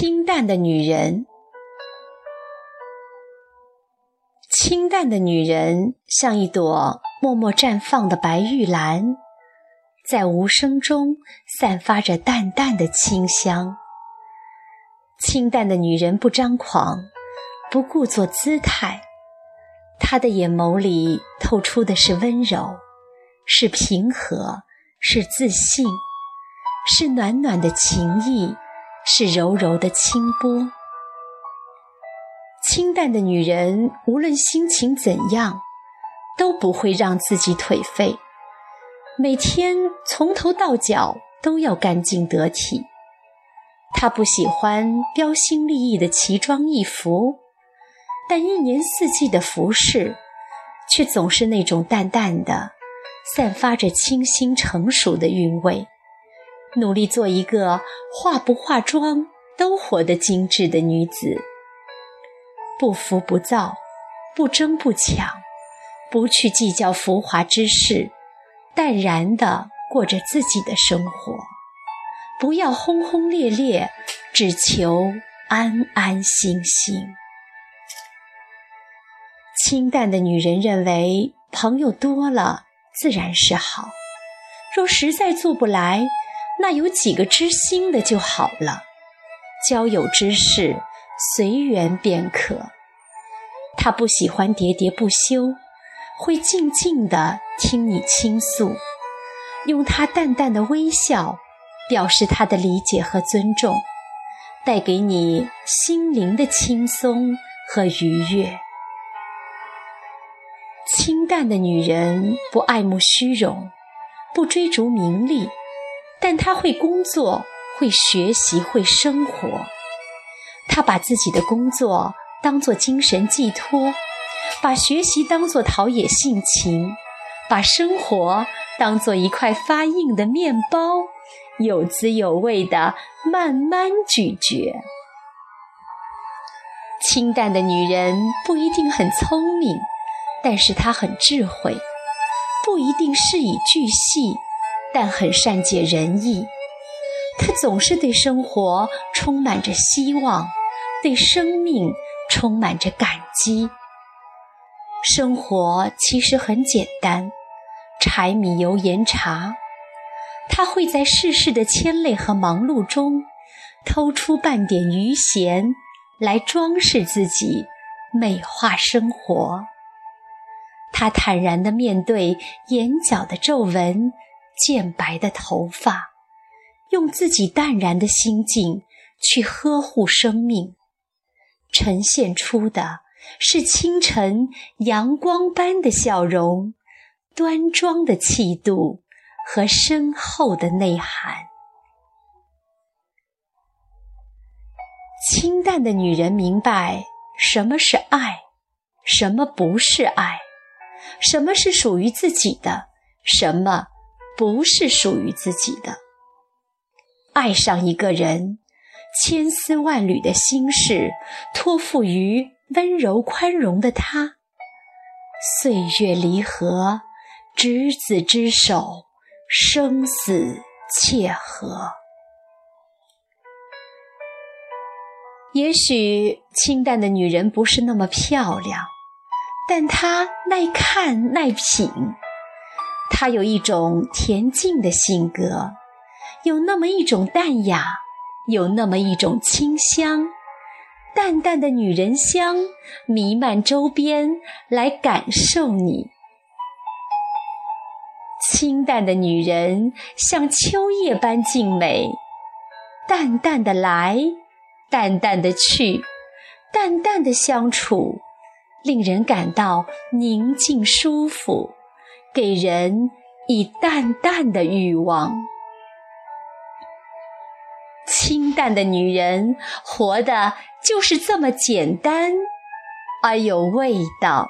清淡的女人，清淡的女人像一朵默默绽放的白玉兰，在无声中散发着淡淡的清香。清淡的女人不张狂，不故作姿态，她的眼眸里透出的是温柔，是平和，是自信，是暖暖的情意。是柔柔的清波。清淡的女人，无论心情怎样，都不会让自己颓废。每天从头到脚都要干净得体。她不喜欢标新立异的奇装异服，但一年四季的服饰，却总是那种淡淡的，散发着清新成熟的韵味。努力做一个化不化妆都活得精致的女子，不浮不躁，不争不抢，不去计较浮华之事，淡然地过着自己的生活。不要轰轰烈烈，只求安安心心。清淡的女人认为，朋友多了自然是好，若实在做不来。那有几个知心的就好了，交友之事随缘便可。他不喜欢喋喋不休，会静静地听你倾诉，用他淡淡的微笑表示他的理解和尊重，带给你心灵的轻松和愉悦。清淡的女人不爱慕虚荣，不追逐名利。但他会工作，会学习，会生活。他把自己的工作当做精神寄托，把学习当做陶冶性情，把生活当做一块发硬的面包，有滋有味的慢慢咀嚼。清淡的女人不一定很聪明，但是她很智慧；不一定事以巨细。但很善解人意，他总是对生活充满着希望，对生命充满着感激。生活其实很简单，柴米油盐茶。他会在世事的牵累和忙碌中，偷出半点余闲来装饰自己，美化生活。他坦然地面对眼角的皱纹。渐白的头发，用自己淡然的心境去呵护生命，呈现出的是清晨阳光般的笑容、端庄的气度和深厚的内涵。清淡的女人明白什么是爱，什么不是爱，什么是属于自己的，什么。不是属于自己的。爱上一个人，千丝万缕的心事托付于温柔宽容的他。岁月离合，执子之手，生死契合。也许清淡的女人不是那么漂亮，但她耐看耐品。她有一种恬静的性格，有那么一种淡雅，有那么一种清香，淡淡的女人香弥漫周边，来感受你。清淡的女人像秋叶般静美，淡淡的来，淡淡的去，淡淡的相处，令人感到宁静舒服。给人以淡淡的欲望，清淡的女人活的就是这么简单而有味道。